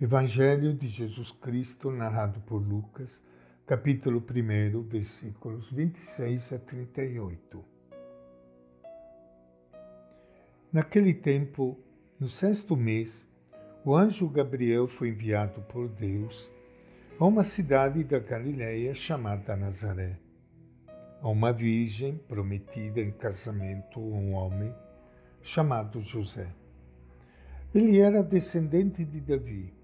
Evangelho de Jesus Cristo, narrado por Lucas, capítulo 1, versículos 26 a 38. Naquele tempo, no sexto mês, o anjo Gabriel foi enviado por Deus a uma cidade da Galiléia chamada Nazaré, a uma virgem prometida em casamento a um homem chamado José. Ele era descendente de Davi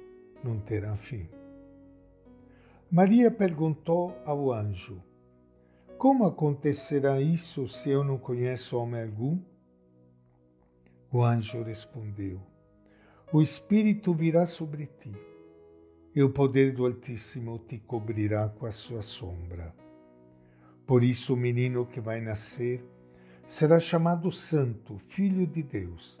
não terá fim. Maria perguntou ao anjo: Como acontecerá isso se eu não conheço homem algum? O anjo respondeu: O Espírito virá sobre ti, e o poder do Altíssimo te cobrirá com a sua sombra. Por isso, o menino que vai nascer será chamado Santo, Filho de Deus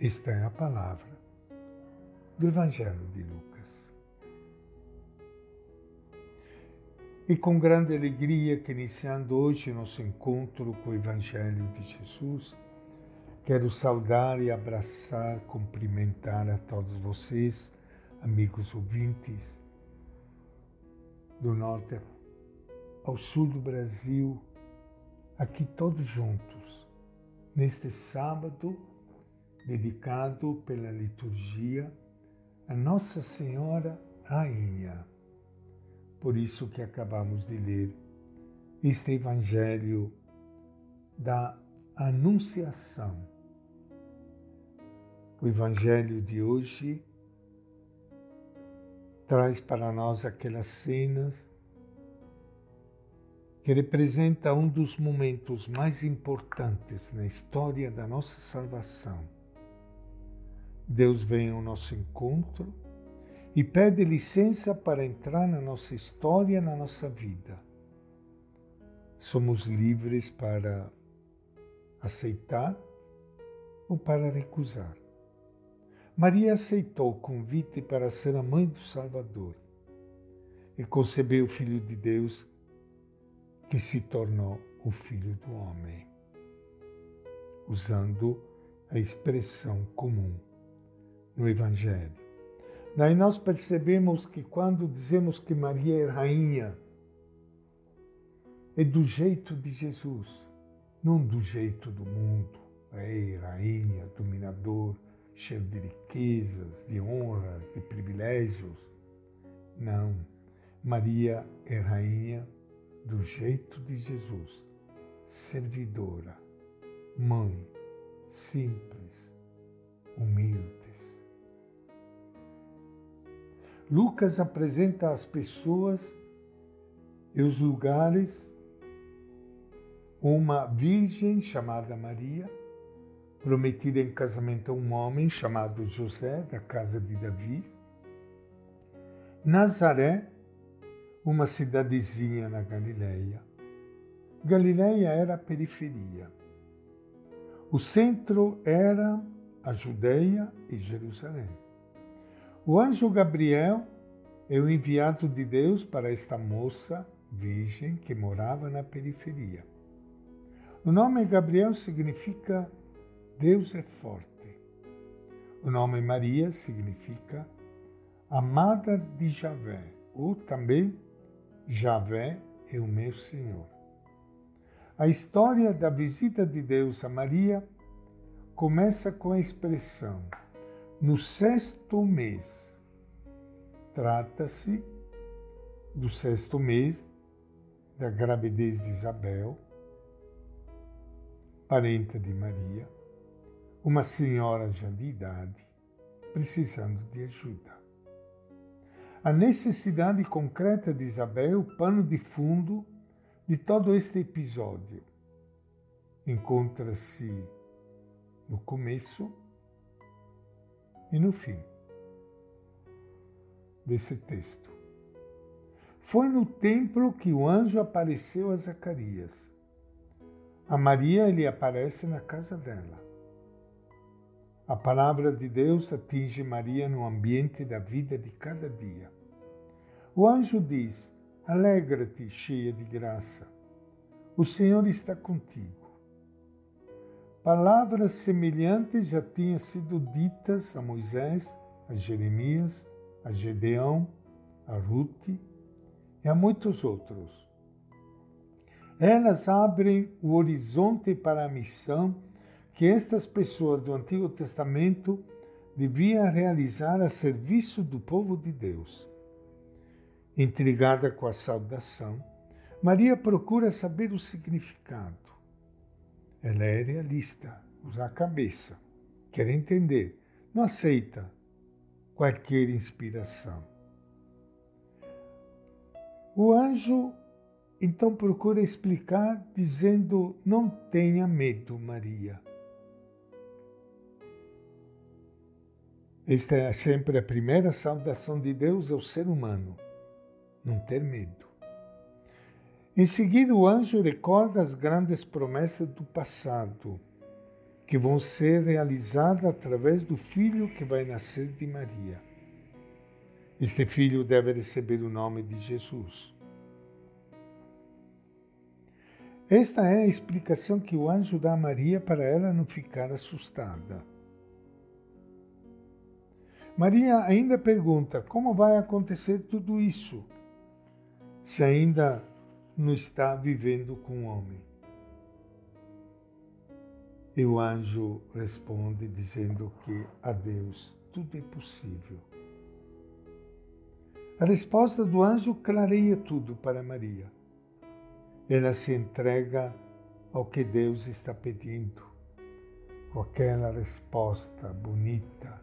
Esta é a palavra do Evangelho de Lucas. E com grande alegria que iniciando hoje nosso encontro com o Evangelho de Jesus, quero saudar e abraçar, cumprimentar a todos vocês, amigos ouvintes, do norte ao sul do Brasil, aqui todos juntos, neste sábado dedicado pela liturgia a Nossa Senhora Rainha. Por isso que acabamos de ler este Evangelho da Anunciação. O Evangelho de hoje traz para nós aquelas cenas que representa um dos momentos mais importantes na história da nossa salvação Deus vem ao nosso encontro e pede licença para entrar na nossa história, na nossa vida. Somos livres para aceitar ou para recusar. Maria aceitou o convite para ser a mãe do Salvador e concebeu o Filho de Deus que se tornou o Filho do Homem, usando a expressão comum no Evangelho. Daí nós percebemos que quando dizemos que Maria é rainha, é do jeito de Jesus, não do jeito do mundo. Rei, rainha, dominador, cheio de riquezas, de honras, de privilégios. Não. Maria é rainha do jeito de Jesus, servidora, mãe, simples, Lucas apresenta as pessoas e os lugares uma virgem chamada Maria, prometida em casamento a um homem chamado José, da casa de Davi. Nazaré, uma cidadezinha na Galileia. Galileia era a periferia. O centro era a Judeia e Jerusalém. O anjo Gabriel é o enviado de Deus para esta moça virgem que morava na periferia. O nome Gabriel significa Deus é forte. O nome Maria significa amada de Javé, ou também Javé é o meu Senhor. A história da visita de Deus a Maria começa com a expressão no sexto mês. Trata-se do sexto mês da gravidez de Isabel, parente de Maria, uma senhora já de idade, precisando de ajuda. A necessidade concreta de Isabel, pano de fundo de todo este episódio, encontra-se no começo e no fim desse texto. Foi no templo que o anjo apareceu a Zacarias. A Maria ele aparece na casa dela. A palavra de Deus atinge Maria no ambiente da vida de cada dia. O anjo diz: Alegra-te, cheia de graça. O Senhor está contigo. Palavras semelhantes já tinham sido ditas a Moisés, a Jeremias, a Gedeão, a Rute e a muitos outros. Elas abrem o horizonte para a missão que estas pessoas do Antigo Testamento deviam realizar a serviço do povo de Deus. Intrigada com a saudação, Maria procura saber o significado. Ela é realista, usa a cabeça, quer entender, não aceita qualquer inspiração. O anjo então procura explicar, dizendo: Não tenha medo, Maria. Esta é sempre a primeira saudação de Deus ao ser humano: não ter medo. Em seguida, o anjo recorda as grandes promessas do passado, que vão ser realizadas através do filho que vai nascer de Maria. Este filho deve receber o nome de Jesus. Esta é a explicação que o anjo dá a Maria para ela não ficar assustada. Maria ainda pergunta como vai acontecer tudo isso, se ainda não está vivendo com o homem. E o anjo responde dizendo que a Deus tudo é possível. A resposta do anjo clareia tudo para Maria. Ela se entrega ao que Deus está pedindo, com aquela resposta bonita.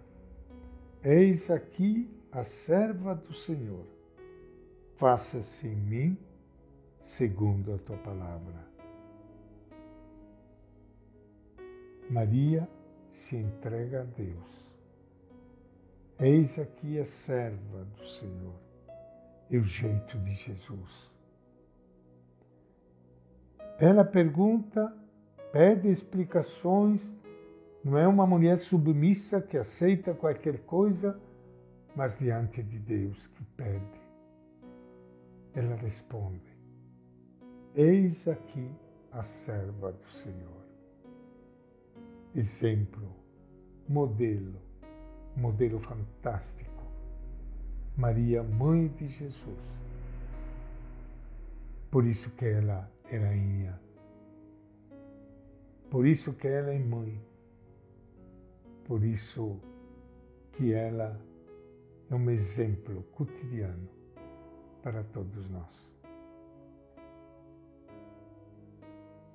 Eis aqui a serva do Senhor. Faça-se em mim segundo a tua palavra. Maria se entrega a Deus. Eis aqui a serva do Senhor e o jeito de Jesus. Ela pergunta, pede explicações, não é uma mulher submissa que aceita qualquer coisa, mas diante de Deus que pede. Ela responde: Eis aqui a serva do Senhor. Exemplo, modelo, modelo fantástico Maria, mãe de Jesus. Por isso que ela é rainha. Por isso que ela é mãe. Por isso que ela é um exemplo cotidiano para todos nós.